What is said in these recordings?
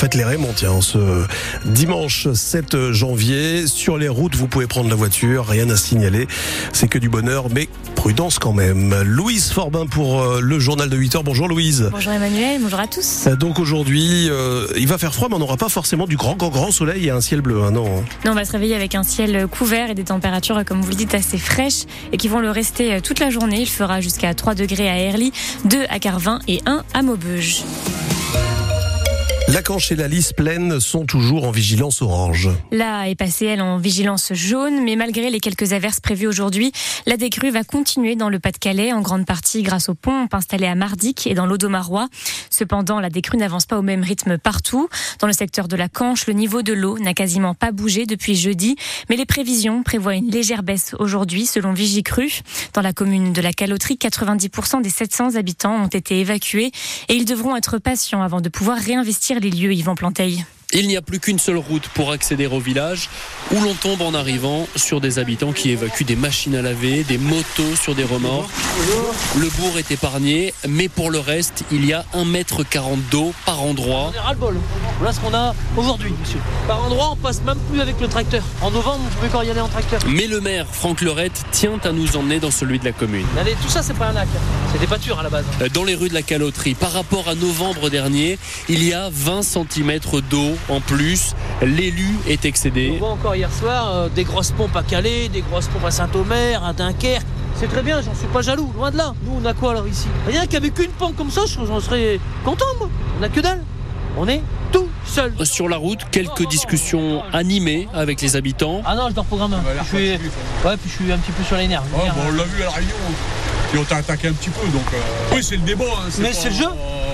Fête les Raymond, tiens, ce dimanche 7 janvier. Sur les routes, vous pouvez prendre la voiture, rien à signaler. C'est que du bonheur, mais prudence quand même. Louise Forbin pour euh, le journal de 8 heures. Bonjour Louise. Bonjour Emmanuel, bonjour à tous. Euh, Donc aujourd'hui, euh, il va faire froid, mais on n'aura pas forcément du grand, grand, grand soleil et un ciel bleu, hein, non Non, on va se réveiller avec un ciel couvert et des températures, comme vous le dites, assez fraîches et qui vont le rester toute la journée. Il fera jusqu'à 3 degrés à Erly, 2 à Carvin et 1 à Maubeuge. La Canche et la Lys pleine sont toujours en vigilance orange. Là est passée, elle, en vigilance jaune, mais malgré les quelques averses prévues aujourd'hui, la décrue va continuer dans le Pas-de-Calais, en grande partie grâce aux pompes installées à Mardic et dans l'Audomarois. Cependant, la décrue n'avance pas au même rythme partout. Dans le secteur de la Canche, le niveau de l'eau n'a quasiment pas bougé depuis jeudi, mais les prévisions prévoient une légère baisse aujourd'hui, selon Vigicru. Dans la commune de la Caloterie, 90% des 700 habitants ont été évacués et ils devront être patients avant de pouvoir réinvestir les lieux, Yvan Planteil. Il n'y a plus qu'une seule route pour accéder au village où l'on tombe en arrivant sur des habitants qui évacuent des machines à laver, des motos sur des remords. Le bourg est épargné, mais pour le reste, il y a 1m40 d'eau par endroit. On est ras-le-bol. Voilà ce qu'on a aujourd'hui, monsieur. Par endroit, on passe même plus avec le tracteur. En novembre, on pouvait encore y aller en tracteur. Mais le maire, Franck Lorette, tient à nous emmener dans celui de la commune. Allez, tout ça, c'est pas un lac. C'est des pâtures à la base. Dans les rues de la Caloterie, par rapport à novembre dernier, il y a 20 cm d'eau en plus. L'élu est excédé. On voit encore hier soir euh, des grosses pompes à Calais, des grosses pompes à Saint-Omer, à Dunkerque. C'est très bien, j'en suis pas jaloux, loin de là. Nous, on a quoi alors ici? Rien qu'avec une pompe comme ça, j'en serais content, moi. On a que dalle. On est tout seul. Sur la route, quelques discussions animées avec les habitants. Ah non, je dors programme. je suis... Ouais, puis je suis un petit peu sur les nerfs. Bon, on l'a vu à la réunion. Et on t'a attaqué un petit peu, donc. Euh... Oui, c'est le débat. Hein, Mais c'est le jeu.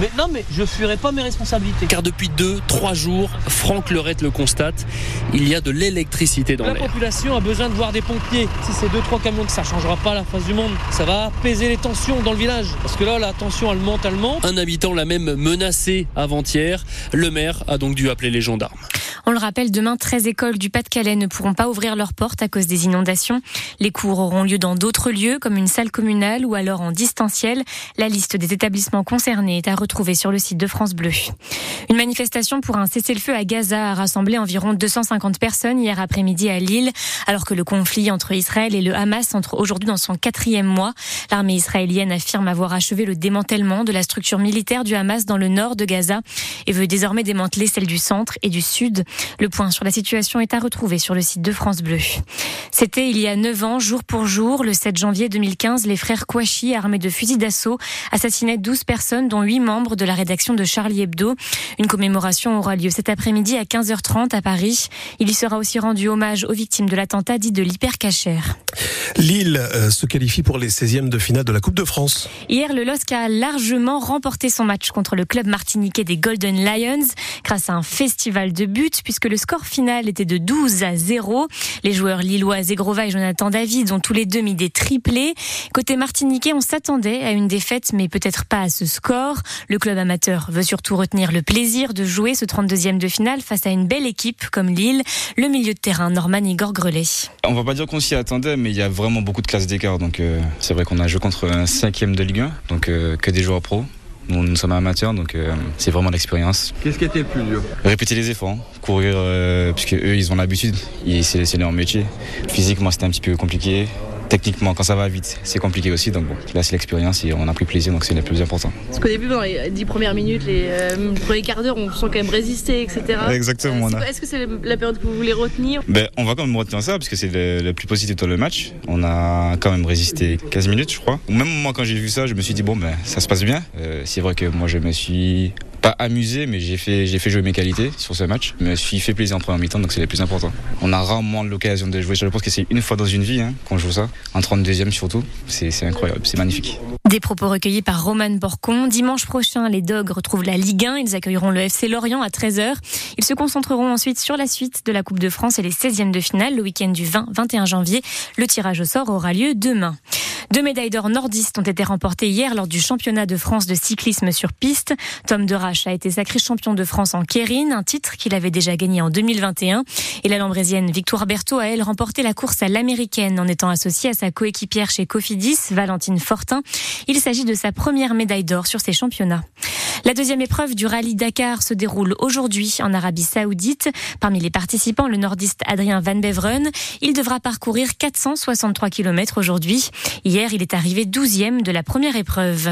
Mais non, mais je fuirai pas mes responsabilités. Car depuis deux, trois jours, Franck Lorette le constate, il y a de l'électricité dans La l'air. population a besoin de voir des pompiers. Si c'est deux trois camions que ça changera pas la face du monde, ça va apaiser les tensions dans le village. Parce que là, la tension, elle monte, elle monte. Un habitant l'a même menacé avant-hier. Le maire a donc dû appeler les gendarmes. On le rappelle, demain, 13 écoles du Pas-de-Calais ne pourront pas ouvrir leurs portes à cause des inondations. Les cours auront lieu dans d'autres lieux, comme une salle communale ou alors en distanciel. La liste des établissements concernés est à retrouver sur le site de France Bleu. Une manifestation pour un cessez-le-feu à Gaza a rassemblé environ 250 personnes hier après-midi à Lille, alors que le conflit entre Israël et le Hamas entre aujourd'hui dans son quatrième mois. L'armée israélienne affirme avoir achevé le démantèlement de la structure militaire du Hamas dans le nord de Gaza et veut désormais démanteler celle du centre et du sud. Le point sur la situation est à retrouver sur le site de France Bleu. C'était il y a 9 ans, jour pour jour, le 7 janvier 2015, les frères Kouachi, armés de fusils d'assaut, assassinaient 12 personnes, dont 8 membres de la rédaction de Charlie Hebdo. Une commémoration aura lieu cet après-midi à 15h30 à Paris. Il y sera aussi rendu hommage aux victimes de l'attentat dit de l'hypercachère. Lille euh, se qualifie pour les 16e de finale de la Coupe de France. Hier, le LOSC a largement remporté son match contre le club martiniquais des Golden Lions grâce à un festival de buts puisque le score final était de 12 à 0. Les joueurs lillois Zegrova et Jonathan David ont tous les deux mis des triplés. Côté martiniquais, on s'attendait à une défaite mais peut-être pas à ce score. Le club amateur veut surtout retenir le plaisir de jouer ce 32e de finale face à une belle équipe comme Lille. Le milieu de terrain Norman Igor Grelet. On va pas dire qu'on s'y attendait, mais il y a vraiment beaucoup de classes d'écart. Donc euh, c'est vrai qu'on a joué contre un cinquième de Ligue 1, donc euh, que des joueurs pros. Nous, nous sommes amateurs, donc euh, c'est vraiment l'expérience. Qu'est-ce qui était le plus dur? Répéter les efforts, hein. courir, euh, puisque eux ils ont l'habitude, c'est c'est leur métier. Physiquement c'était un petit peu compliqué. Techniquement, quand ça va vite, c'est compliqué aussi. Donc bon, là c'est l'expérience et on a pris plaisir, donc c'est le plus important. Parce qu'au début, dans les dix premières minutes, les euh, premiers quarts d'heure, on sent quand même résister, etc. Exactement, Euh, Est-ce que c'est la période que vous voulez retenir? Ben, on va quand même retenir ça parce que c'est le, le plus positif dans le match. On a quand même résisté 15 minutes, je crois. Même moi, quand j'ai vu ça, je me suis dit bon, ben, ça se passe bien. Euh, c'est vrai que moi, je me suis pas amusé, mais j'ai fait, j'ai fait jouer mes qualités sur ce match. Je me suis fait plaisir en première mi-temps, donc c'est le plus important. On a rarement l'occasion de jouer. Je pense que c'est une fois dans une vie hein, qu'on joue ça. En 32e surtout, c'est incroyable, c'est magnifique. Des propos recueillis par Roman Borcon. Dimanche prochain, les Dogs retrouvent la Ligue 1. Ils accueilleront le FC Lorient à 13h. Ils se concentreront ensuite sur la suite de la Coupe de France et les 16e de finale le week-end du 20-21 janvier. Le tirage au sort aura lieu demain. Deux médailles d'or nordistes ont été remportées hier lors du championnat de France de cyclisme sur piste. Tom Derache a été sacré champion de France en Kérine, un titre qu'il avait déjà gagné en 2021. Et la lambrésienne Victoire Berthaud a, elle, remporté la course à l'américaine en étant associée à sa coéquipière chez Cofidis, Valentine Fortin. Il s'agit de sa première médaille d'or sur ces championnats. La deuxième épreuve du rallye Dakar se déroule aujourd'hui en Arabie Saoudite. Parmi les participants, le nordiste Adrien Van Beveren. Il devra parcourir 463 km aujourd'hui. Hier, il est arrivé 12e de la première épreuve.